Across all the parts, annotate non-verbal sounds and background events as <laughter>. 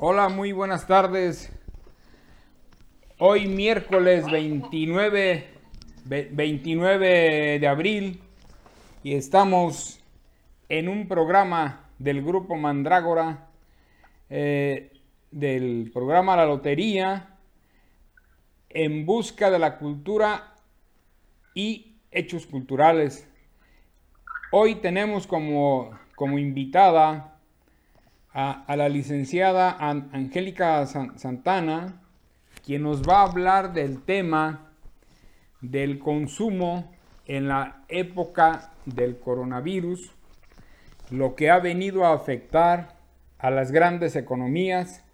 Hola, muy buenas tardes. Hoy miércoles 29, 29 de abril y estamos en un programa del grupo Mandrágora, eh, del programa La Lotería, en busca de la cultura y hechos culturales. Hoy tenemos como, como invitada a, la licenciada Angélica Santana, quien nos va a hablar del tema del consumo en la época del coronavirus, lo que ha venido a afectar a las grandes economías,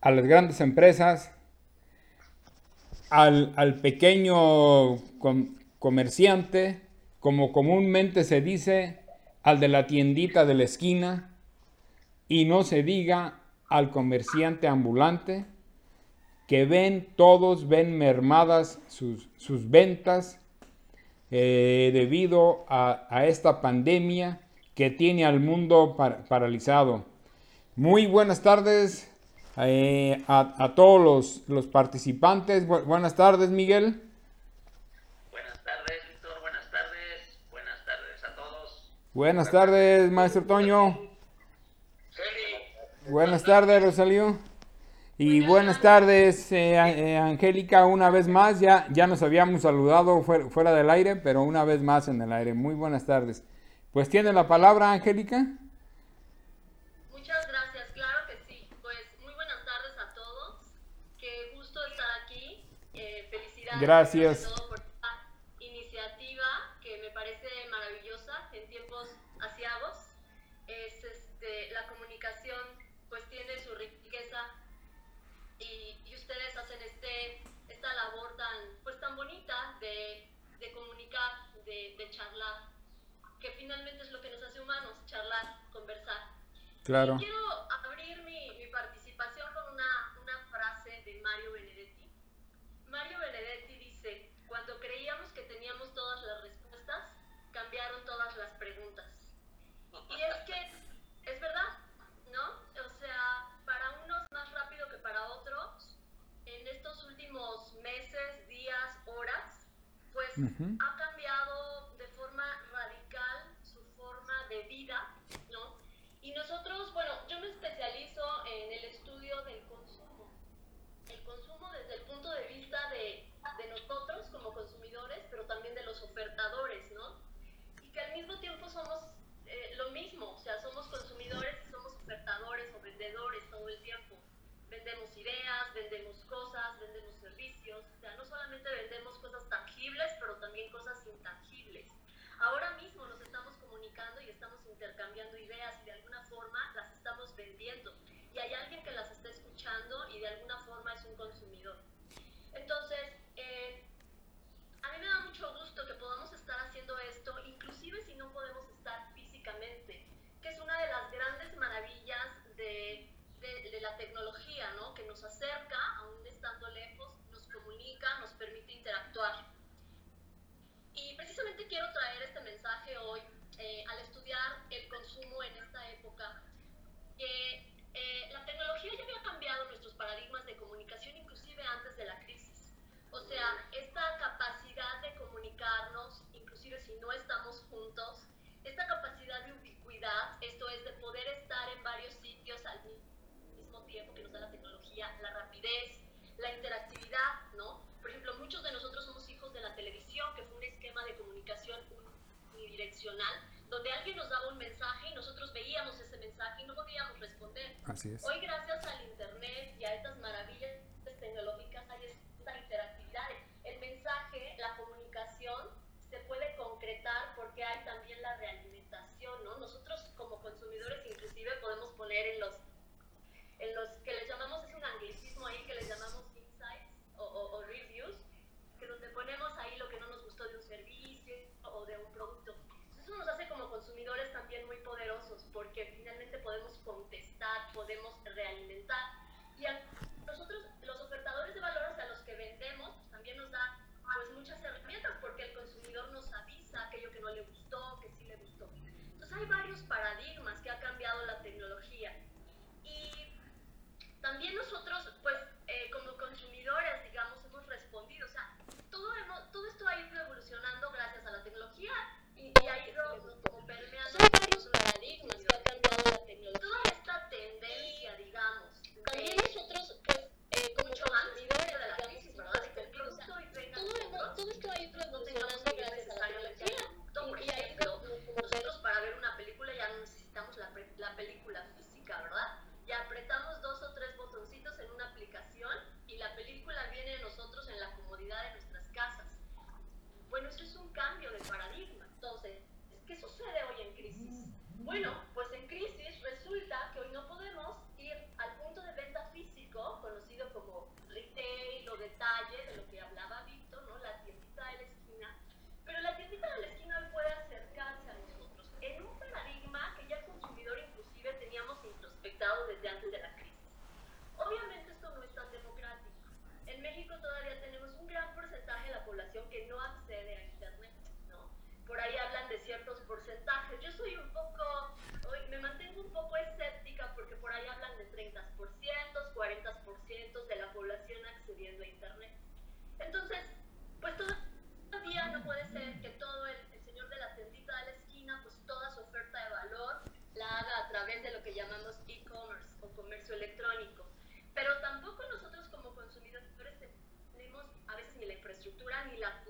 a las grandes empresas, al, pequeño comerciante, como comúnmente se dice, al de la tiendita de la esquina, y no se diga al comerciante ambulante, que ven, todos ven mermadas sus, ventas eh, debido a, esta pandemia que tiene al mundo paralizado. Muy buenas tardes eh, a, todos los, participantes. buenas tardes, Miguel. Buenas tardes, Víctor. Buenas tardes. Buenas tardes a todos. Buenas tardes, maestro Toño. Buenas tardes, Rosalío. Y buenas tardes, eh, eh, Angélica, una vez más. Ya, ya nos habíamos saludado fuera, del aire, pero una vez más en el aire. Muy buenas tardes. Pues tiene la palabra, Angélica. Muchas gracias, claro que sí. Pues muy buenas tardes a todos. Qué gusto estar aquí. Eh, felicidades. Gracias. Que finalmente es lo que nos hace humanos, charlar, conversar. Claro. Y quiero abrir mi, mi participación con una, una frase de Mario Benedetti. Mario Benedetti dice, cuando creíamos que teníamos todas las respuestas, cambiaron todas las preguntas. Y es que es verdad, ¿no? O sea, para unos más rápido que para otros, en estos últimos meses, días, horas, pues ha cambiado nosotros, bueno, yo me especializo en el estudio del consumo. El consumo desde el punto de vista de, de nosotros como consumidores, pero también de los ofertadores, ¿no? Y que al mismo tiempo somos eh, lo mismo, o sea, somos consumidores y somos ofertadores o vendedores todo el tiempo. Vendemos ideas, vendemos cosas, vendemos servicios, o sea, no solamente vendemos cosas tangibles, pero también cosas intangibles. Ahora y estamos intercambiando ideas y de alguna forma las estamos vendiendo. Y hay alguien que las está escuchando y de alguna forma es un consumidor. Entonces, eh, a mí me da mucho gusto que podamos estar haciendo esto, inclusive si no podemos estar físicamente, que es una de las grandes maravillas de, de, de la tecnología, ¿no? que nos acerca, aún estando lejos, nos comunica, nos permite interactuar. Y precisamente quiero traer este mensaje hoy eh, al estudiar el consumo en esta época, que eh, la tecnología ya había cambiado nuestros paradigmas de comunicación inclusive antes de la crisis. O sea, esta capacidad de comunicarnos, inclusive si no estamos juntos, esta capacidad de ubicuidad, esto es de poder estar en varios sitios al mismo tiempo que nos da la tecnología, la rapidez, la interactividad, ¿no? Por ejemplo, muchos de nosotros somos hijos de la televisión, que fue un esquema de comunicación unidireccional, donde alguien nos daba un mensaje y nosotros veíamos ese mensaje y no podíamos responder. Así es. Hoy, gracias al Internet y a estas maravillas tecnológicas, hay esta interactividad. El mensaje, la comunicación se puede concretar porque hay también la realimentación, ¿no? Nosotros como consumidores inclusive podemos poner en los, en los hay varios paradigmas que ha cambiado la tecnología. Y también nosotros población que no accede a Internet, ¿no? Por ahí y la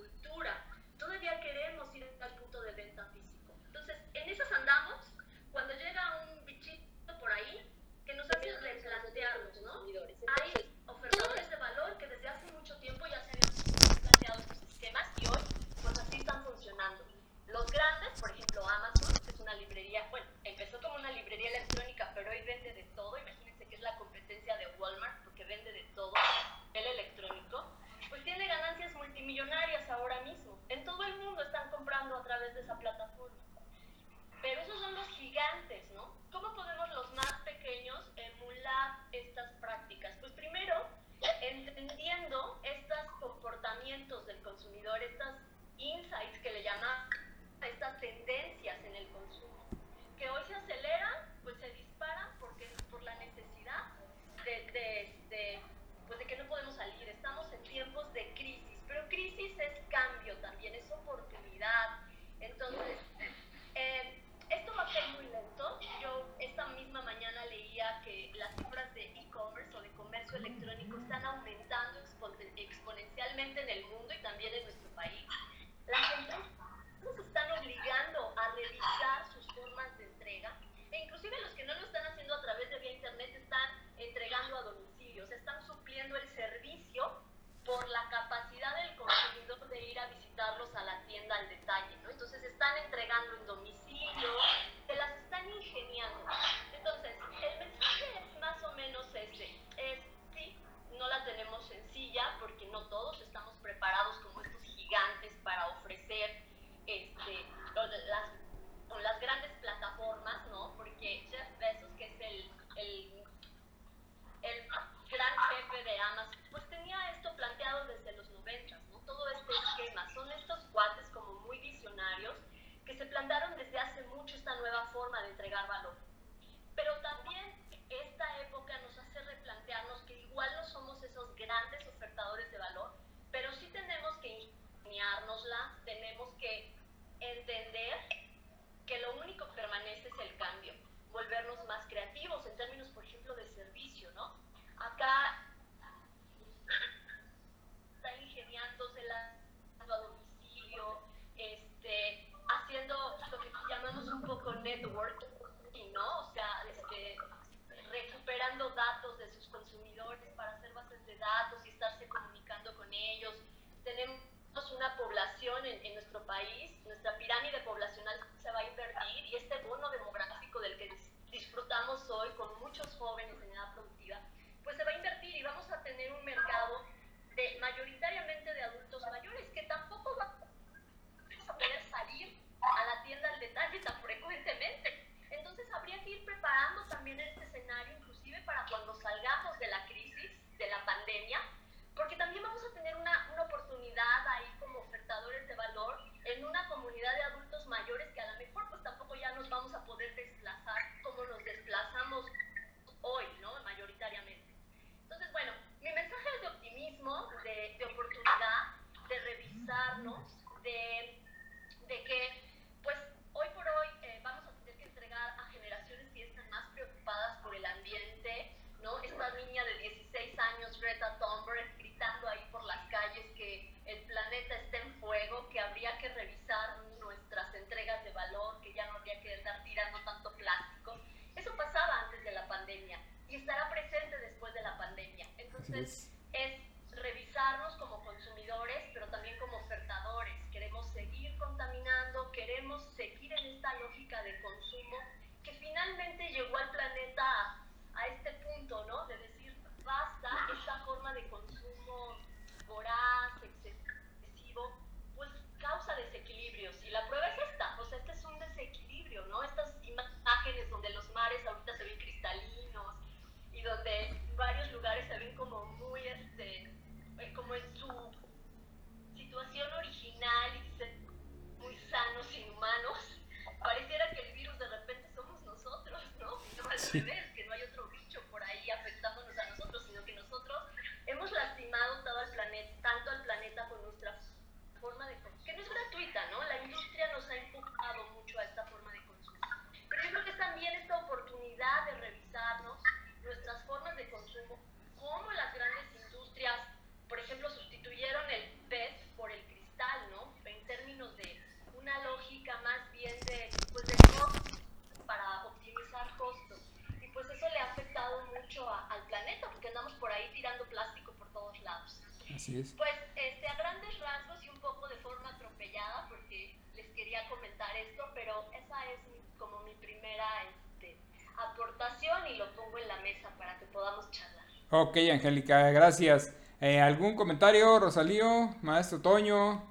Ok, Angélica, gracias. Eh, ¿Algún comentario, Rosalío, Maestro Toño,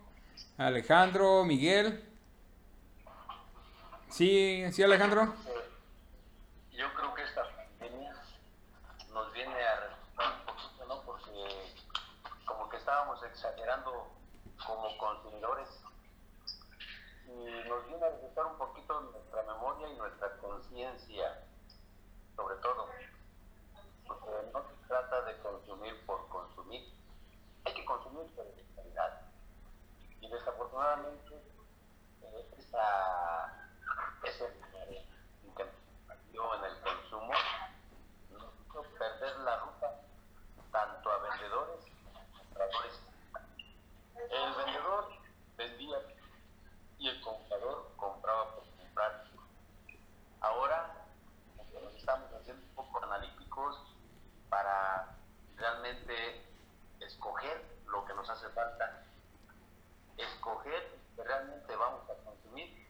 Alejandro, Miguel? Sí, sí, Alejandro. Yo creo que esta pandemia nos viene a resultar un poquito, ¿no? Porque como que estábamos exagerando como consumidores y nos viene a resultar un poquito nuestra memoria y nuestra conciencia, sobre todo. Trata de consumir por consumir, hay que consumir por calidad. Y desafortunadamente, eh, esa, ese incremento en el consumo nos hizo perder la ruta tanto a vendedores como a compradores. El vendedor vendía y el comprador compraba por comprar. Ahora como que nos estamos haciendo un poco analíticos para realmente escoger lo que nos hace falta, escoger lo que realmente vamos a consumir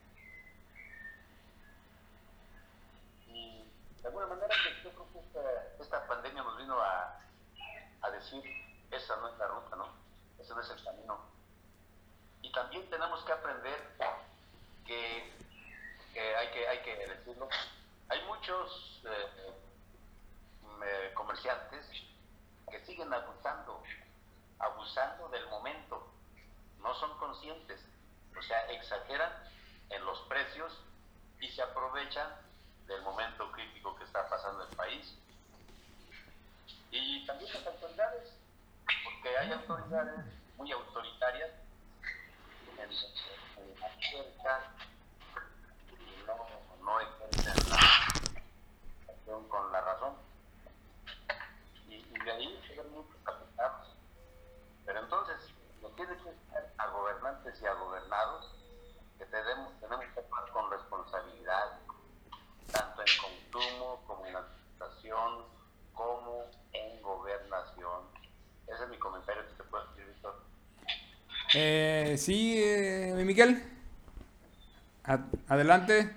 y de alguna manera yo creo que esta, esta pandemia nos vino a, a decir esa no es la ruta, ¿no? Ese no es el camino. Y también tenemos que aprender que, que hay que hay que decirlo, hay muchos eh, eh, comerciantes que siguen abusando, abusando del momento, no son conscientes, o sea, exageran en los precios y se aprovechan del momento crítico que está pasando el país. Y también las autoridades, porque hay autoridades muy autoritarias en la cerca y no, no ejercen la acción con la razón. Y, de ahí ven muchos afectados. Pero entonces, lo tiene que estar a gobernantes y a gobernados que tenemos, tenemos que actuar con responsabilidad, consumo como en administración, como en gobernación. Ese es mi comentario que te puedo decir, Víctor. Eh, sí, eh, Miguel. Adelante.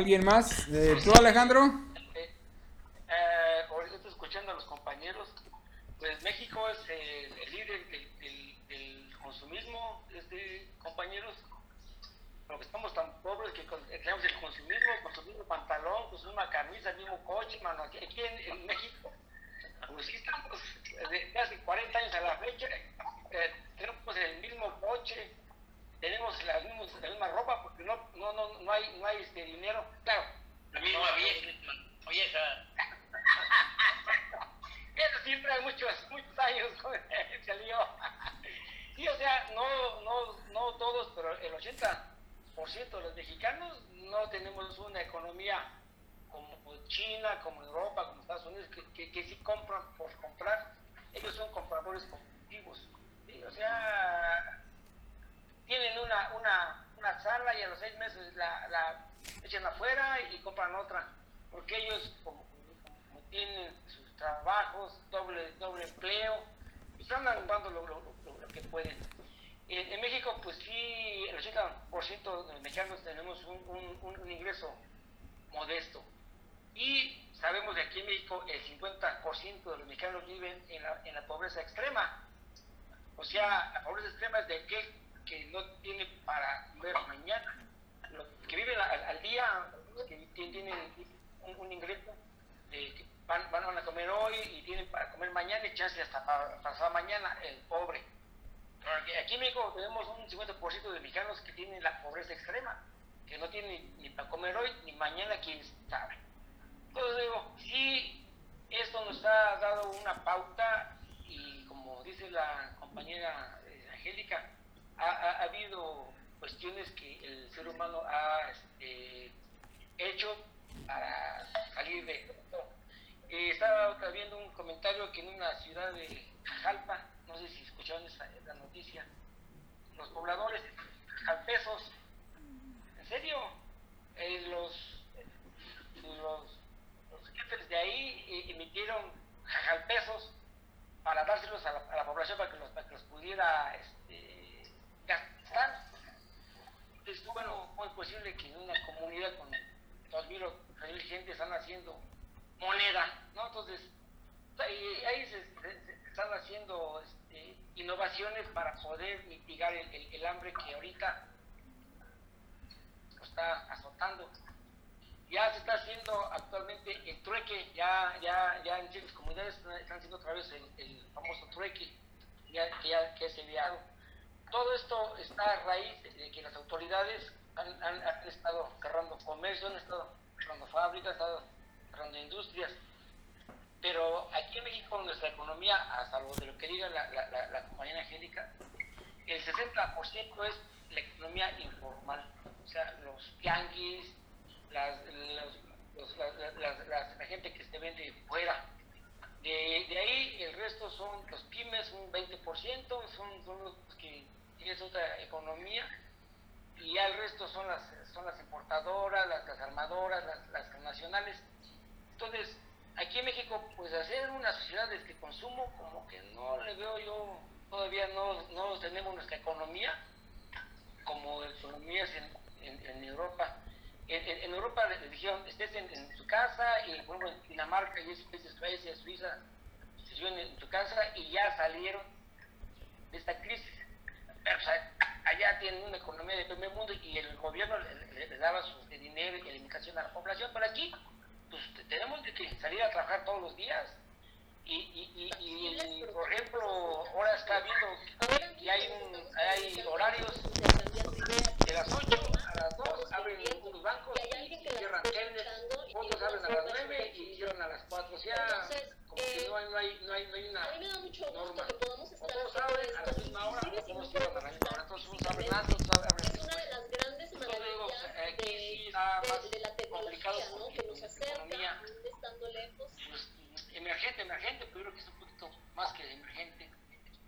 ¿Alguien más? Eh, ¿Tú, Alejandro? Eh, eh, ahorita estoy escuchando a los compañeros. Pues México es el, líder del, consumismo, este, compañeros. Porque estamos tan pobres que tenemos el consumismo, consumimos pantalón, consumimos camisa, el mismo coche, mano. Aquí, en, México, pues sí estamos de hace 40 años a la fecha, tenemos el mismo coche, tenemos la, la misma ropa porque no, no, no, no hay, no hay este dinero. Claro. La misma vieja. Oye, Eso siempre hay muchos, muchos años salió. sí, o sea, no, no, no todos, pero el 80% de los no tenemos una economía como China, como Europa, como Estados Unidos, que, que, sí compran por comprar. Ellos son compradores competitivos. O sea, tienen una, una, una sala y a los seis meses la, la echan afuera y compran otra, porque ellos como, tienen sus trabajos, doble, doble empleo, y están dando lo, lo, lo, que pueden. En, México, pues sí, el 80% de los mexicanos tenemos un, un, ingreso modesto. Y sabemos que aquí en México el 50% de los mexicanos viven en la, en la pobreza extrema. O sea, la pobreza extrema es de que que no tiene para comer mañana, que viven al, día, que tienen un, ingreso, que van, van, a comer hoy y tienen para comer mañana y chance hasta pasar mañana, el pobre. Aquí en México tenemos un 50% de mexicanos que tienen la pobreza extrema, que no tienen ni para comer hoy ni mañana, quién sabe. Entonces digo, si esto nos ha dado una pauta y como dice la compañera eh, Angélica, ha, habido cuestiones que el ser humano ha este, hecho para salir de esto. Eh, estaba viendo un comentario que en una ciudad de Jalpa, no sé si escucharon esa, noticia, los pobladores jalpesos, en serio, eh, los, jefes de ahí eh, emitieron jalpesos para dárselos a la, población para que los, para que los pudiera este, gastar. Entonces, bueno, ¿cómo es posible que en una comunidad con 2.000 o 3.000 gente están haciendo moneda? ¿no? Entonces, ahí, ahí se, están haciendo este, innovaciones para poder mitigar el, el, hambre que ahorita está azotando. Ya se está haciendo actualmente el trueque, ya, ya, ya en ciertas comunidades están haciendo otra vez el, el famoso trueque, ya, que ya que es enviado todo esto a raíz de que las autoridades han, estado cerrando comercio, han estado cerrando fábricas, han estado cerrando industrias. Pero aquí en México nuestra economía, hasta lo de lo que diga la, la, la, la compañera Angélica, el 60% es la economía informal. O sea, los tianguis, las, la gente que se vende fuera. De, de, ahí el resto son los pymes, un 20%, son, son los que tienen otra economía, y ya el resto son las, son las importadoras, las, armadoras, las, nacionales. Entonces, aquí en México, pues hacer una sociedad de este consumo, como que no le veo yo, todavía no, no tenemos nuestra economía como economías en, en, Europa. En, Europa les dijeron, estés en, tu casa, y por ejemplo en Dinamarca y esos países, Suecia, Suiza, se en tu casa y ya salieron de esta crisis. Pero, o sea, allá tienen una economía de primer mundo y el gobierno le, le, le daba su dinero y alimentación a la población, pero aquí pues tenemos que salir a trabajar todos los días. Y, y, y, y por ejemplo, ahora está viendo que hay, un, hay horarios de las 8 a las 2 abren los bancos y cierran otros abren a las 9 y cierran a las 4. O sea, como que no hay, no hay, no hay, no hay una norma. O todos abren a la misma hora, o todos cierran a la misma hora. Entonces unos abren antes, otros abren Es una de las grandes maravillas aquí de, sí está más de, de la complicado tecnología, ¿no? porque Que nos acerca, estando lejos. pues, emergente, emergente, pero creo que es un poquito más que emergente.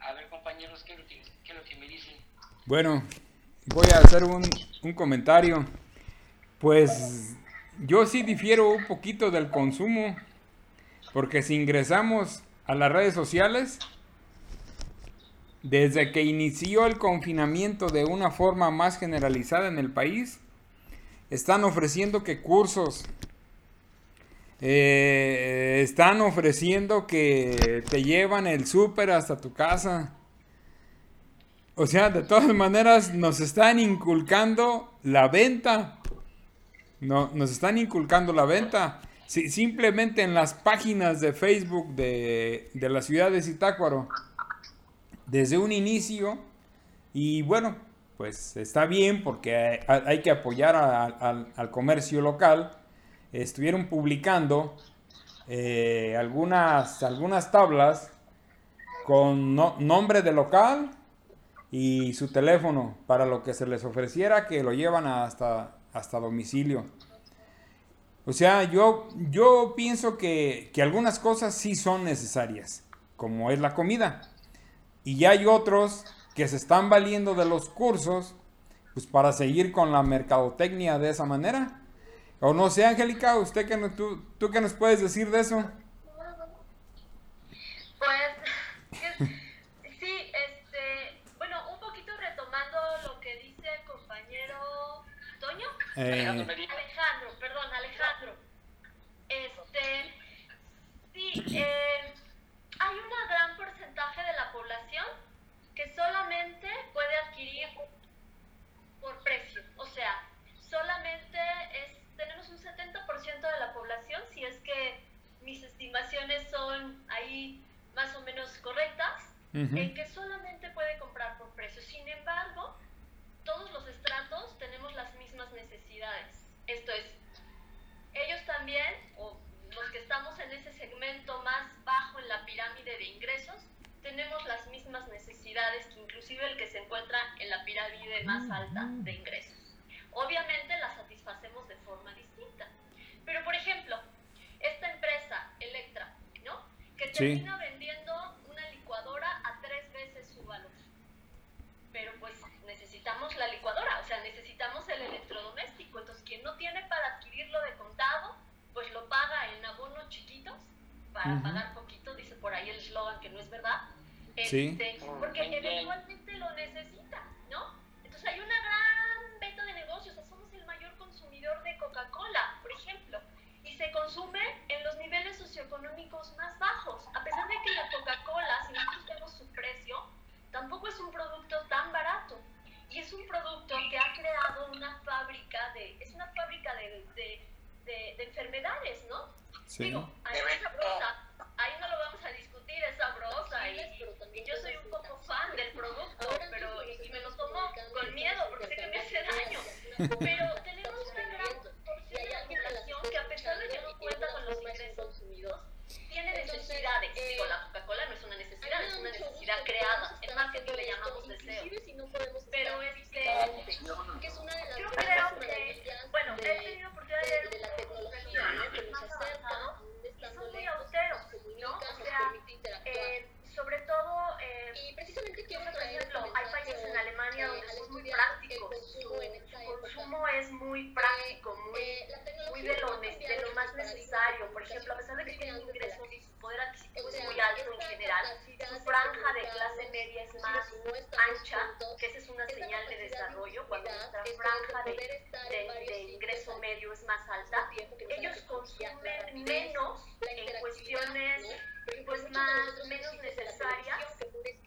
A ver, compañeros, ¿qué es lo que, qué es lo que me dicen? Bueno, voy a hacer un, un comentario. Pues yo sí difiero un poquito del consumo, porque si ingresamos a las redes sociales, desde que inició el confinamiento de una forma más generalizada en el país, están ofreciendo que cursos, eh, están ofreciendo que te llevan el súper hasta tu casa. O sea, de todas maneras nos están inculcando la venta. No, nos están inculcando la venta. Si, simplemente en las páginas de Facebook de, de la ciudad de Zitácuaro, desde un inicio, y bueno, pues está bien porque hay, que apoyar al comercio local, estuvieron publicando eh, algunas, algunas tablas con no, nombre de local y su teléfono para lo que se les ofreciera que lo llevan hasta, hasta domicilio. O sea, yo, yo pienso que, que algunas cosas sí son necesarias, como es la comida. Y ya hay otros que se están valiendo de los cursos pues para seguir con la mercadotecnia de esa manera. O no sé, Angélica, ¿usted que no, tú, tú qué nos puedes decir de eso? Pues sí, este, bueno, un poquito retomando lo que dice el compañero Toño. Eh, Alejandro, perdón, Alejandro. Este, sí, eh, hay un gran porcentaje de la población que solamente puede adquirir por precio. O sea, solamente es, tenemos un 70% de la población, si es que mis estimaciones son ahí más o menos correctas, uh en que solamente puede comprar por precio. Sin embargo, todos los estratos tenemos las mismas necesidades. Esto es, ellos también, o los que estamos en ese segmento más bajo en la pirámide de ingresos, tenemos las mismas necesidades que inclusive el que se encuentra en la pirámide más alta de ingresos. Obviamente las satisfacemos de forma distinta. Pero, por ejemplo, esta empresa, Electra, ¿no? Que Sí. termina vendiendo una licuadora a tres veces su valor. Pero pues necesitamos la licuadora, o sea, necesitamos el electrodoméstico. Entonces, quien no tiene para adquirirlo de contado, pues lo paga en abonos chiquitos para Ujú. pagar poquito, dice por ahí el eslogan que no es verdad. Sí. Este, porque eventualmente lo necesita, ¿no? Entonces hay una gran venta de negocios, o sea, somos el mayor consumidor de Coca-Cola, por ejemplo, y se consume en los niveles socioeconómicos más bajos, a pesar de que la Coca-Cola, si nosotros vemos su precio, tampoco es un producto tan barato y es un producto que ha creado una fábrica de, es una fábrica de, de, enfermedades, ¿no? Sí. Digo, hay una sabrosa, ahí no lo vamos a discutir, es sabrosa y, y yo soy un poco fan del producto, pero y me lo tomo con miedo porque sé que me hace daño, pero tiene necesidades. Digo, la Coca-Cola no es una necesidad, es una necesidad creada. En marketing le llamamos deseo. Pero este, yo creo que, bueno, he tenido oportunidad de leer un poco más avanzado y son muy austeros, ¿no? O sea, que esa es una señal de desarrollo. Cuando nuestra franja de, ingreso medio es más alta, ellos consumen menos en cuestiones pues más menos necesarias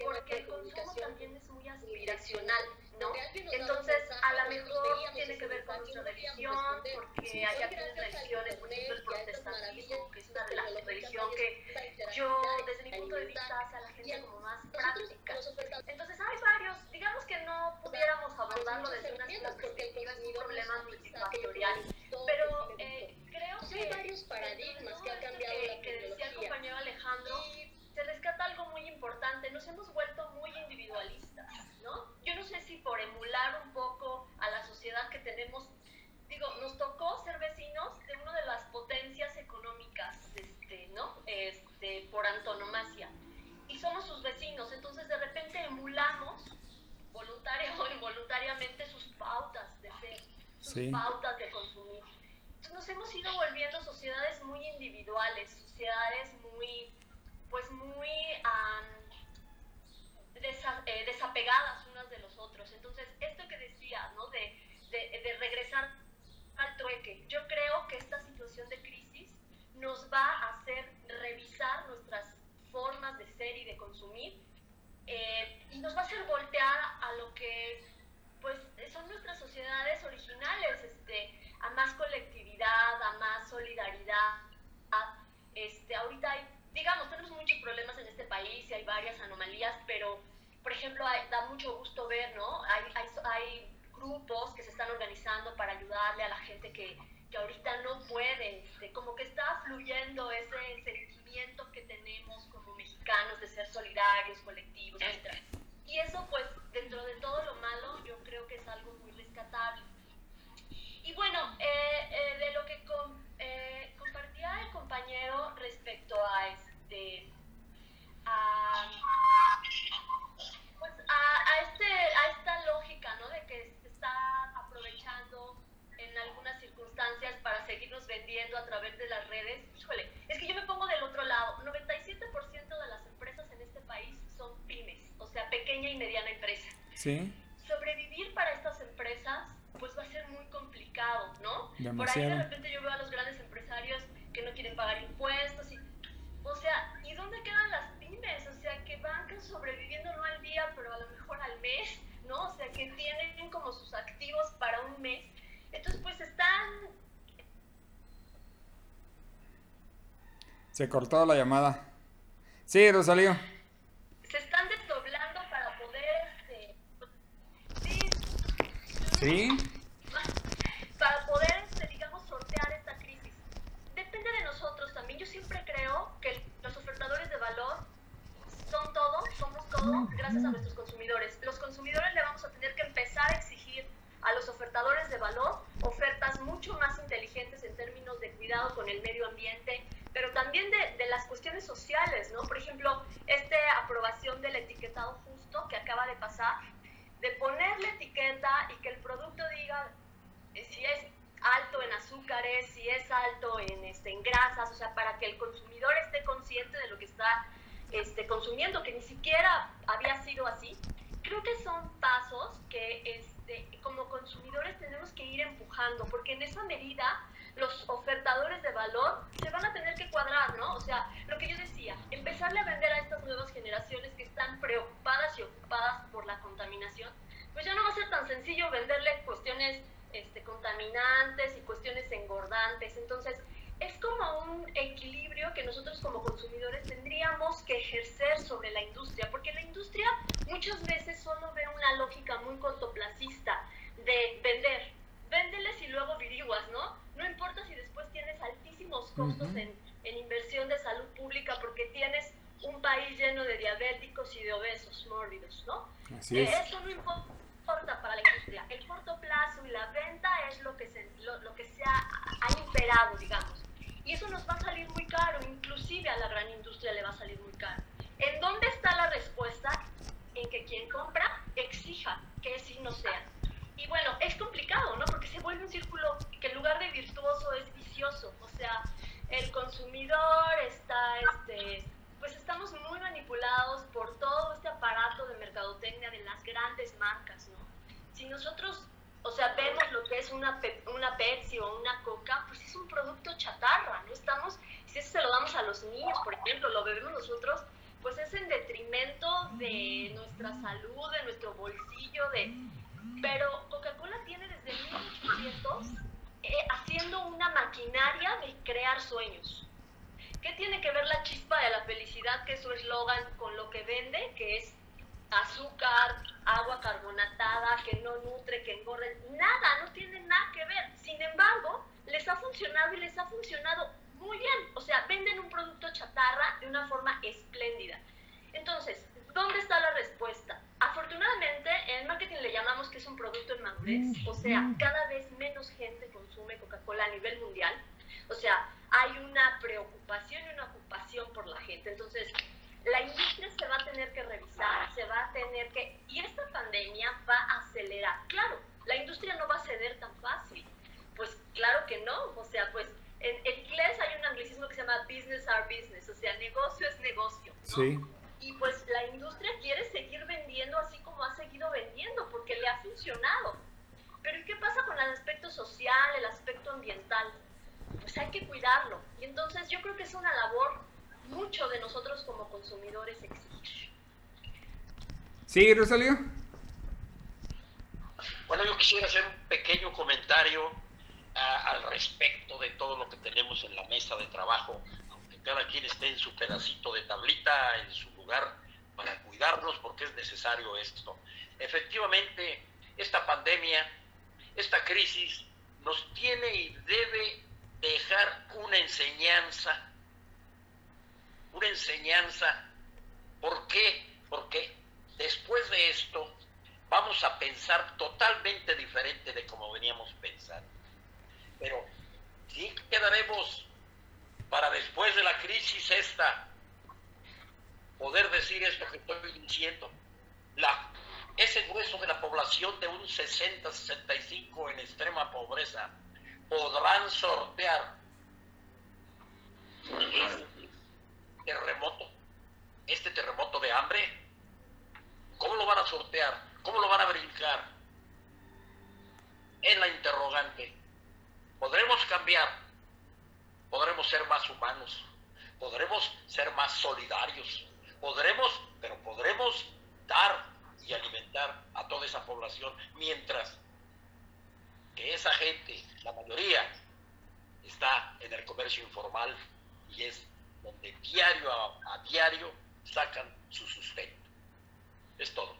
porque el consumo también es muy aspiracional, Entonces, a lo mejor tiene que ver con nuestra religión, porque hay algunas religiones, por ejemplo el protestantismo, que es una religión que yo, desde mi punto de vista, hace a la gente como más práctica. Entonces hay varios, digamos que no pudiéramos abordarlo desde una perspectiva, es un problema multifactorial. Pero se eh, creo que hay varios paradigmas que ha cambiado que, la que decía el compañero Alejandro, se rescata algo muy importante, nos hemos vuelto muy individualistas, ¿no? Yo no sé si por emular un poco a la sociedad que tenemos, digo, nos tocó ser vecinos de una de las potencias económicas, este, ¿no? Este, por antonomasia. Y somos sus vecinos, entonces de repente emulamos voluntaria o involuntariamente sus pautas de ser, sus Sí. pautas de consumir. Entonces nos hemos ido volviendo sociedades muy individuales, sociedades muy, pues muy desa- eh, desapegadas unas de los otros. Entonces, esto que decía, ¿no? De, de, de regresar trueque, yo creo que esta situación de crisis nos va a hacer revisar nuestras formas de ser y de consumir eh, y nos va a hacer voltear a lo que pues son nuestras sociedades originales, este, a más colectividad, a más solidaridad. Este, ahorita hay, digamos, tenemos muchos problemas en este país y hay varias anomalías, pero por ejemplo hay- da mucho gusto ver, ¿no? Hay, hay, hay grupos que se están organizando para ayudarle a la gente que, que ahorita no puede, este, como que está fluyendo ese sentimiento que tenemos como mexicanos de ser solidarios, colectivos, etc. Y eso, pues, dentro de todo lo malo, yo creo que es algo muy rescatable. Y bueno, eh, eh, de lo que com- eh, compartía el compañero respecto a este a, pues a, a este a esta lógica ¿no? de que se está aprovechando en algunas circunstancias para seguirnos vendiendo a través de las redes híjole es que yo me pongo del otro lado 97% de las empresas en este país son pymes o sea pequeña y mediana empresa Sí. sobrevivir para estas empresas pues va a ser muy complicado, ¿no? Por ahí de Demasiado. repente yo veo a los grandes empresarios que no quieren pagar impuestos y o sea, ¿y dónde quedan las pymes? O sea, que van sobreviviendo no al día, pero a lo mejor al mes, ¿no? O sea, que tienen como sus activos para un mes. Entonces, pues están Se cortó la llamada. Sí, Rosalío. se están desdoblando para poder este, sí, Sí. <laughs> para poder, este, digamos, sortear esta crisis. Depende de nosotros también. Yo siempre creo que los ofertadores de valor son todo, somos todo, gracias a nuestros consumidores. Los consumidores le vamos a tener que empezar a exigir a los ofertadores de valor ofertas mucho más inteligentes en términos de cuidado con el medio ambiente, pero también de, de las cuestiones sociales, ¿no? Por ejemplo, esta aprobación del etiquetado justo que acaba de pasar, de ponerle etiqueta y que el producto diga eh, si es alto en azúcares, si es alto en, este, en grasas, o sea, para que el consumidor esté consciente de lo que está este, consumiendo, que ni siquiera había sido así. Creo que son pasos que este, como consumidores tenemos que ir empujando, porque en esa medida los ofertadores de valor se van a tener que cuadrar, ¿no? O sea, lo que yo decía, empezarle a vender a estas nuevas generaciones que están preocupadas y ocupadas por la contaminación, pues ya no va a ser tan sencillo venderle cuestiones este, contaminantes y cuestiones engordantes. Entonces, es como un equilibrio que nosotros como consumidores tendríamos que ejercer sobre la industria, porque la industria muchas veces solo ve una lógica muy cortoplacista de vender. Véndeles y luego viriguas, ¿no? No importa si después tienes altísimos costos uh en, inversión de salud pública porque tienes un país lleno de diabéticos y de obesos mórbidos, ¿no? Así eh, es. eso no importa para la industria. El corto plazo y la venta es lo que se, lo, que se ha, ha, imperado, digamos. Y eso nos va a salir muy caro, inclusive a la gran industria le va a salir muy caro. ¿En dónde está la respuesta? En que quien compra exija que sí no sea. Y bueno, es complicado, ¿no? Porque se vuelve un círculo que en lugar de virtuoso es vicioso. O sea, el consumidor está, este, pues estamos muy manipulados por todo este aparato de mercadotecnia de las grandes marcas, ¿no? Si nosotros, o sea, vemos lo que es una, una Pepsi o una Coca, pues es un producto chatarra, ¿no? Estamos, si eso se lo damos a los niños, por ejemplo, lo bebemos nosotros, pues es en detrimento de nuestra salud, de nuestro bolsillo, de... Pero Coca-Cola tiene desde 1800 eh, haciendo una maquinaria de crear sueños. ¿Qué tiene que ver la chispa de la felicidad, que es su eslogan, con lo que vende, que es azúcar, agua carbonatada, que no nutre, que engorda? Nada, no tiene nada que ver. Sin embargo, les ha funcionado y les ha funcionado muy bien. O sea, venden un producto chatarra de una forma espléndida. Entonces, ¿dónde está la respuesta? Afortunadamente, en el marketing le llamamos que es un producto en madurez. O sea, cada vez menos gente consume Coca-Cola a nivel mundial. O sea, hay una preocupación y una ocupación por la gente. Entonces, la industria se va a tener que revisar, se va a tener que... Y esta pandemia va a acelerar. Claro, la industria no va a ceder tan fácil. Pues claro que no. O sea, pues en, en inglés hay un anglicismo que se llama business are business. O sea, negocio es negocio. ¿no? Sí. Y pues la industria quiere seguir vendiendo así como ha seguido vendiendo, porque le ha funcionado. Pero ¿y qué pasa con el aspecto social, el aspecto ambiental? Pues hay que cuidarlo. Y entonces yo creo que es una labor mucho de nosotros como consumidores exigir. Sí, Rosalío. Bueno, yo quisiera hacer un pequeño comentario ah, al respecto de todo lo que tenemos en la mesa de trabajo, aunque cada quien esté en su pedacito de tablita, en su lugar, para cuidarnos, porque es necesario esto. Efectivamente, esta pandemia, esta crisis, nos tiene y debe dejar una enseñanza, una enseñanza. ¿Por qué? Porque después de esto vamos a pensar totalmente diferente de como veníamos pensando. Pero sí quedaremos para después de la crisis esta, poder decir esto que estoy diciendo. La, ese grueso de la población de un 60-65 en extrema pobreza podrán sortear este terremoto, este terremoto de hambre. ¿Cómo lo van a sortear? ¿Cómo lo van a brincar? Es la interrogante. ¿Podremos cambiar? ¿Podremos ser más humanos? ¿Podremos ser más solidarios? ¿Podremos, pero podremos dar y alimentar a toda esa población mientras que esa gente, la mayoría, está en el comercio informal y es donde diario a, a diario sacan su sustento. Es todo.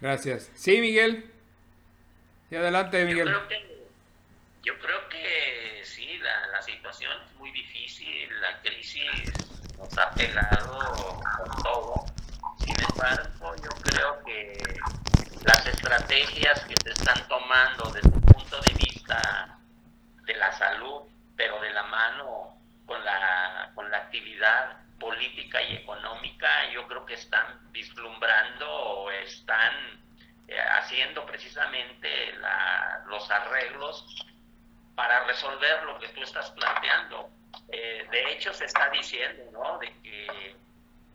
Gracias. Sí, Miguel. Sí, adelante, Yo Miguel. creo que, yo creo que sí, la, la situación es muy difícil, la crisis nos ha pegado con todo. Sin embargo, yo creo que las estrategias que se están tomando desde el punto de vista de la salud, pero de la mano con la, con la actividad política y económica, yo creo que están vislumbrando o están eh, haciendo precisamente la- los arreglos para resolver lo que tú estás planteando. Eh, de hecho, se está diciendo, ¿no? De que,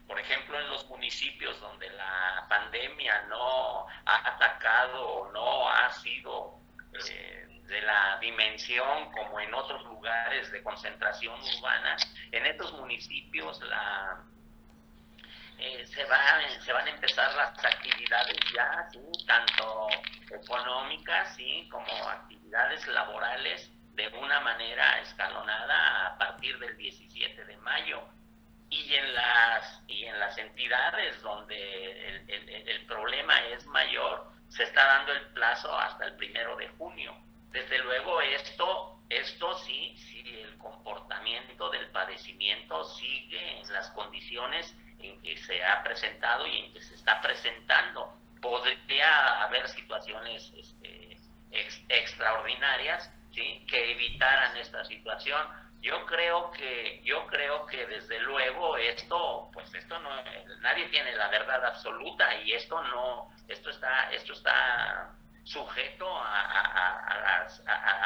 por ejemplo, en los municipios donde la pandemia no ha atacado o no ha sido eh, de la dimensión como en otros lugares de concentración urbana, en estos municipios la, eh, se, va, se van a empezar las actividades ya, ¿sí? tanto económicas ¿sí? como actividades laborales de una manera escalonada a partir del 17 de mayo. Y en las, y en las entidades donde el, el, el problema es mayor, se está dando el plazo hasta el primero de junio. Desde luego esto, esto sí, si sí, el comportamiento del padecimiento sigue en las condiciones en que se ha presentado y en que se está presentando, podría haber situaciones este, ex, extraordinarias ¿sí? que evitaran esta situación. Yo creo que yo creo que desde luego esto pues esto no nadie tiene la verdad absoluta y esto no esto está esto está sujeto a,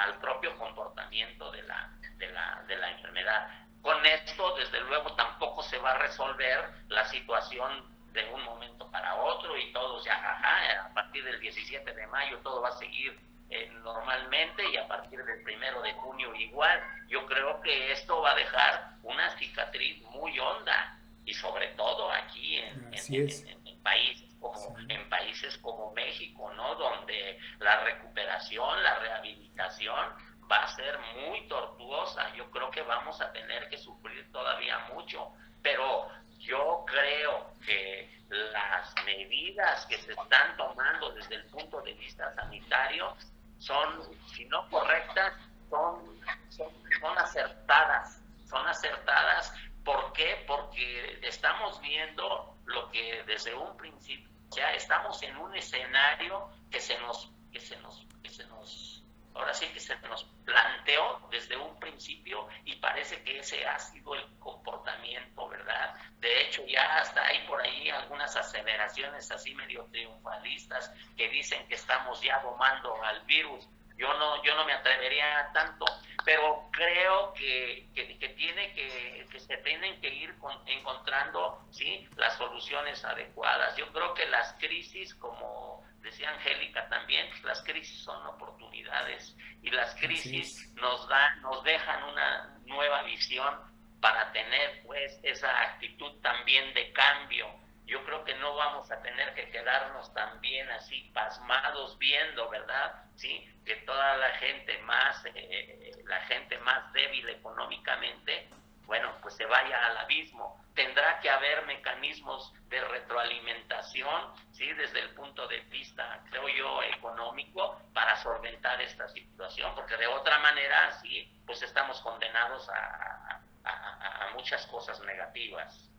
al propio comportamiento de la, de, la, de la enfermedad. Con esto, desde luego, tampoco se va a resolver la situación de un momento para otro y todos ya, ajá, a partir del 17 de mayo todo va a seguir eh, normalmente y a partir del primero de junio igual. Yo creo que esto va a dejar una cicatriz muy honda y sobre todo aquí en, en- países como Sí. en países como México, ¿no? Donde la recuperación, la rehabilitación va a ser muy tortuosa. Yo creo que vamos a tener que sufrir todavía mucho, pero yo creo que las medidas que se están tomando desde el punto de vista sanitario son, si no correctas, son, son, son acertadas, son acertadas. ¿Por qué? Porque estamos viendo lo que desde un principio, ya estamos en un escenario que se nos, que se nos, que se nos, ahora sí que se nos planteó desde un principio y parece que ese ha sido el comportamiento, ¿verdad? De hecho, ya hasta hay por ahí algunas aseveraciones así medio triunfalistas que dicen que estamos ya domando al virus. Yo no, yo no me atrevería a tanto, pero creo que, que, que tiene que, que se tienen que ir con- encontrando ¿sí? las soluciones adecuadas. Yo creo que las crisis, como decía Angélica también, pues, las crisis son oportunidades y las crisis nos dan, nos dejan una nueva visión para tener pues esa actitud también de cambio. Yo creo que no vamos a tener que quedarnos también así pasmados viendo, ¿verdad? Sí, que toda la gente más, eh, la gente más débil económicamente, bueno, pues se vaya al abismo. Tendrá que haber mecanismos de retroalimentación, sí, desde el punto de vista, creo yo, económico, para solventar esta situación, porque de otra manera, sí, pues estamos condenados a, a- a- a muchas cosas negativas.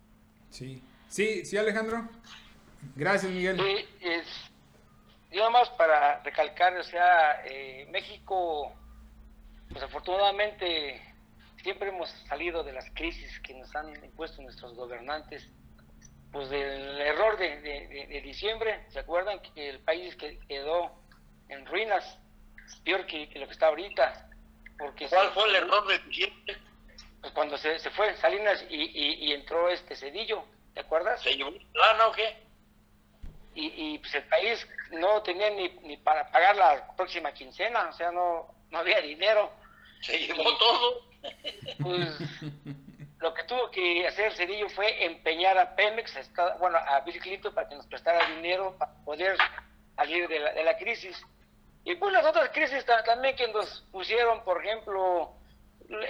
Sí. Sí, sí, Alejandro. Gracias, Miguel. Sí, es, nada más para recalcar, o sea, eh, México, pues afortunadamente siempre hemos salido de las crisis que nos han impuesto nuestros gobernantes, pues del error de, de- de- de diciembre, ¿se acuerdan que el país que quedó en ruinas, peor que, que lo que está ahorita? Porque ¿Cuál se- fue el error de diciembre? Pues cuando se, se fue Salinas y, y- y entró este Cedillo, ¿te acuerdas? ¿Se llevó el plano o qué? y, y, pues el país no tenía ni, ni para pagar la próxima quincena, o sea, no, no había dinero. Se llevó todo. Pues lo que tuvo que hacer Cedillo fue empeñar a Pemex, a bueno, a Bill Clinton para que nos prestara dinero para poder salir de la, de la crisis. Y pues las otras crisis ta- también que nos pusieron, por ejemplo,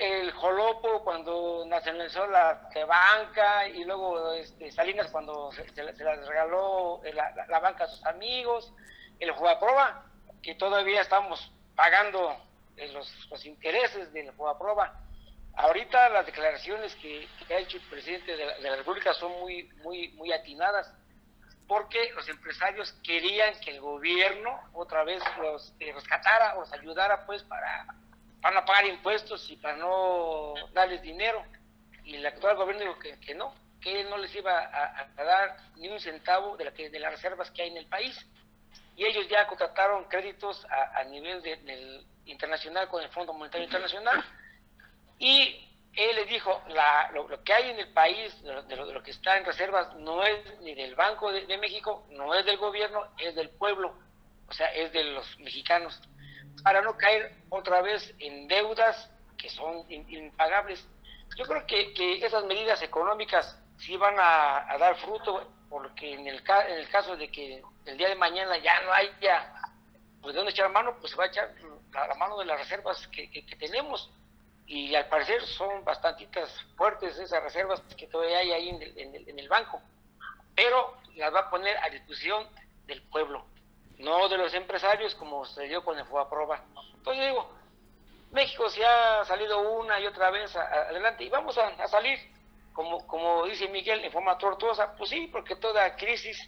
el Jolopo cuando nacionalizó la banca y luego este, Salinas cuando se, las regaló eh, la, banca a sus amigos, el Jugaproba, que todavía estamos pagando eh, los, los intereses del Jugaproba. Ahorita las declaraciones que, que ha hecho el presidente de la, de la República son muy, muy, muy atinadas porque los empresarios querían que el gobierno otra vez los eh, rescatara o los ayudara pues para, para no pagar impuestos y para no darles dinero. Y el actual gobierno dijo que, que no, que él no les iba a, a dar ni un centavo de, la que, de las reservas que hay en el país. Y ellos ya contrataron créditos a, a nivel de- del internacional con el Fondo Monetario Internacional y él le dijo, la, lo, que hay en el país, de lo, de lo- de lo que está en reservas, no es ni del Banco de, México, no es del gobierno, es del pueblo, o sea, es de los mexicanos, para no caer otra vez en deudas que son impagables. Yo creo que, esas medidas económicas sí van a, dar fruto, porque en el, en el caso de que el día de mañana ya no haya pues de dónde echar mano, pues se va a echar la, mano de las reservas que tenemos. Y al parecer son bastantitas fuertes esas reservas que todavía hay ahí en el, banco. Pero las va a poner a disposición del pueblo, no de los empresarios como se dio con el FOAPROBA. Entonces digo, México se ha salido una y otra vez adelante y vamos a, salir. como, como dice Miguel, en forma tortuosa, pues sí, porque toda crisis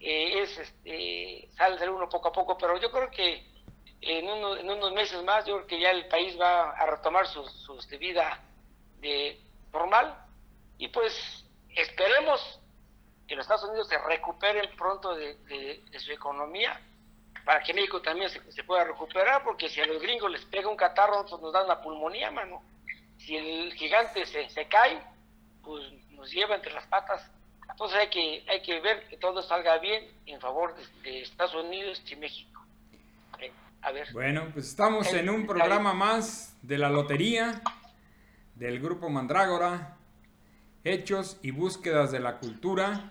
eh, es, este, sale uno poco a poco, pero yo creo que en, uno- en unos meses más, yo creo que ya el país va a retomar su, su vida de normal y pues esperemos que los Estados Unidos se recuperen pronto de, de- su economía para que México también se, pueda recuperar, porque si a los gringos les pega un catarro, nosotros nos da una pulmonía, mano. Si el gigante se, se cae, pues nos lleva entre las patas. Entonces hay que, hay que ver que todo salga bien en favor de, de Estados Unidos y México. A ver. Bueno, pues estamos en un programa más de la lotería del grupo Mandrágora, Hechos y Búsquedas de la Cultura.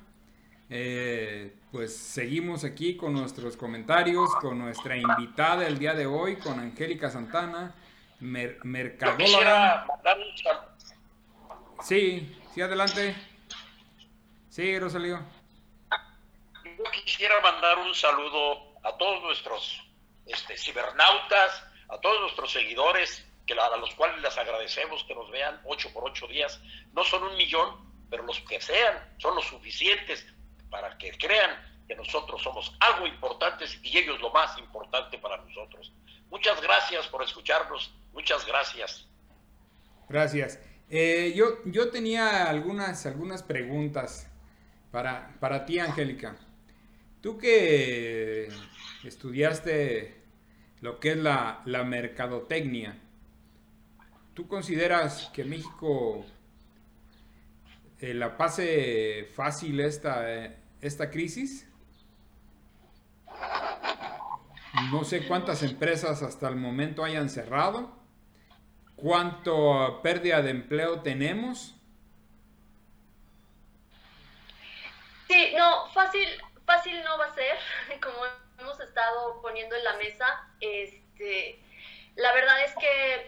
Eh, pues seguimos aquí con nuestros comentarios, con nuestra invitada el día de hoy, con Angélica Santana, mer- mercadóloga. Sí, sí, adelante. Sí, Rosalío. Yo quisiera mandar un saludo a todos nuestros este, cibernautas, a todos nuestros seguidores, que a los cuales les agradecemos que nos vean ocho por ocho días. No son un millón, pero los que sean son los suficientes para que crean que nosotros somos algo importantes y ellos lo más importante para nosotros. Muchas gracias por escucharnos, muchas gracias. Gracias. Eh, yo, yo tenía algunas, algunas preguntas para, para ti, Angélica. Tú que estudiaste lo que es la, la mercadotecnia, ¿tú consideras que México eh, la pase fácil esta, eh, esta crisis? No sé cuántas empresas hasta el momento hayan cerrado. ¿Cuánto pérdida de empleo tenemos? Sí, no, fácil, fácil no va a ser, como hemos estado poniendo en la mesa. Este, la verdad es que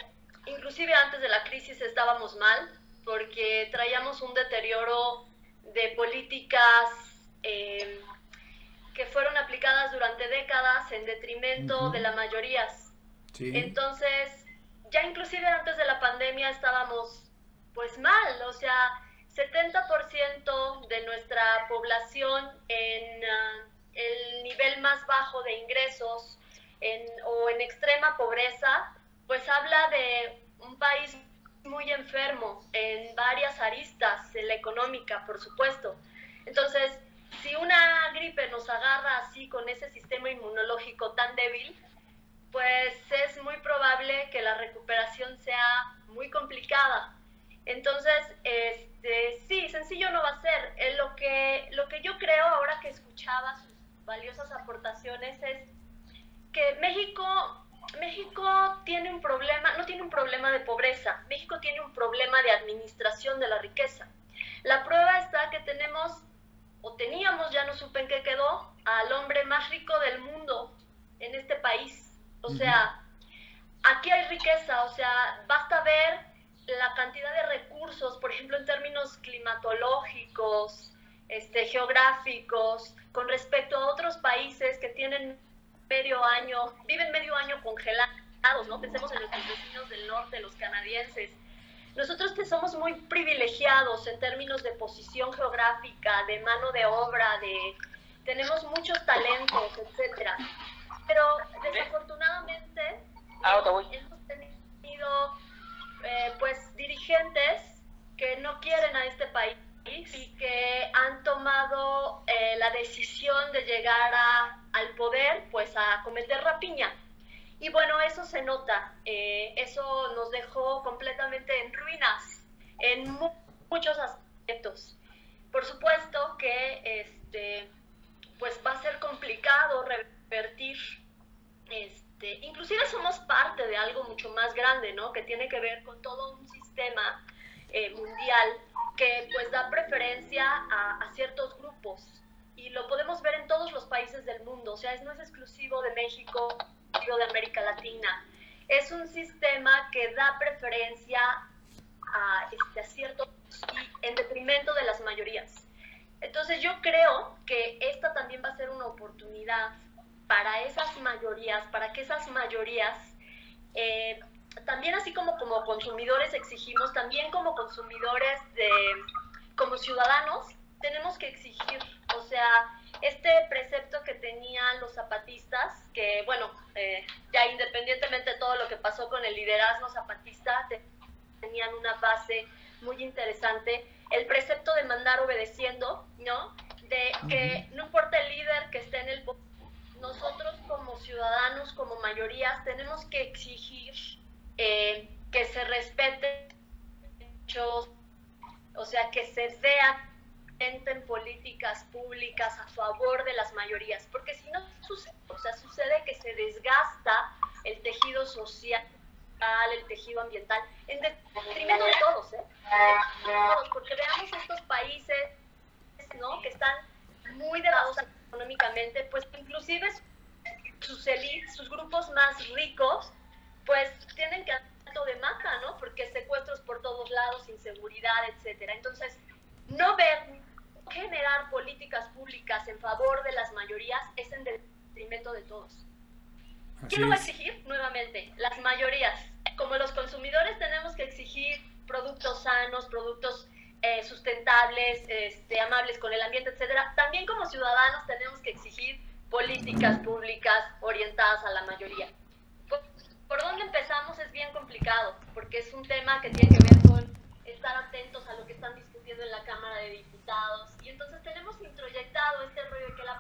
inclusive antes de la crisis estábamos mal, porque traíamos un deterioro de políticas eh, que fueron aplicadas durante décadas en detrimento de las mayorías. Sí. Entonces, ya inclusive antes de la pandemia estábamos pues mal, o sea, 70% de nuestra población en ah, el nivel más bajo de ingresos en- o en extrema pobreza, pues habla de un país muy enfermo en varias aristas, en la económica, por supuesto. Entonces, si una gripe nos agarra así con ese sistema inmunológico tan débil, pues es muy probable que la recuperación sea muy complicada. Entonces, este, sí, sencillo no va a ser. Eh, lo, que, lo que yo creo ahora que escuchaba sus valiosas aportaciones es que México, México tiene un problema, no tiene un problema de pobreza, México tiene un problema de administración de la riqueza. La prueba está que tenemos, o teníamos, ya no supe en qué quedó, al hombre más rico del mundo en este país. O sea, aquí hay riqueza, o sea, basta ver la cantidad de recursos, por ejemplo, en términos climatológicos, este, geográficos, con respecto a otros países que tienen medio año, viven medio año congelados, ¿no? Pensemos en nuestros vecinos del norte, los canadienses. Nosotros que somos muy privilegiados en términos de posición geográfica, de mano de obra, de tenemos muchos talentos, etcétera. Pero desafortunadamente Ah, hemos tenido eh, pues dirigentes que no quieren a este país y que han tomado eh, la decisión de llegar a- al poder pues a cometer rapiña. Y bueno, eso se nota, eh, eso nos dejó completamente en ruinas en mu- muchos aspectos. Por supuesto que este, pues va a ser complicado revertir este, inclusive somos parte de algo mucho más grande, ¿no? Que tiene que ver con todo un sistema eh, mundial que pues da preferencia a, ciertos grupos. Y lo podemos ver en todos los países del mundo, o sea, no es exclusivo de México o de América Latina, es un sistema que da preferencia a, este, a ciertos y en detrimento de las mayorías. Entonces yo creo que esta también va a ser una oportunidad para esas mayorías, para que esas mayorías eh, también así como como consumidores exigimos, también como consumidores de, como ciudadanos, tenemos que exigir, o sea, este precepto que tenían los zapatistas, que bueno, eh, ya independientemente de todo lo que pasó con el liderazgo zapatista, te- tenían una base muy interesante, el precepto de mandar obedeciendo, ¿no? De que no importa el líder que esté en el poder, nosotros como ciudadanos, como mayorías, tenemos que exigir eh, que se respeten derechos, o sea, que se vea en políticas públicas a favor de las mayorías, porque si no sucede, o sea, sucede que se desgasta el tejido social, el tejido ambiental, en detrimento de todos, ¿eh? Todos, porque veamos estos países, ¿no? Que están muy devastados económicamente, pues inclusive sus élites, sus grupos más ricos, pues tienen que alto de mata, ¿no? Porque secuestros por todos lados, inseguridad, etcétera. Entonces, no ver, generar políticas públicas en favor de las mayorías es en detrimento de todos. Así ¿Quién lo va a exigir? Nuevamente, las mayorías. Como los consumidores tenemos que exigir productos sanos, productos eh, sustentables, este, amables con el ambiente, etcétera. También como ciudadanos tenemos que exigir políticas públicas orientadas a la mayoría. Por, dónde empezamos es bien complicado, porque es un tema que tiene que ver con estar atentos a lo que están discutiendo en la Cámara de Diputados. Y entonces tenemos introyectado este rollo de que la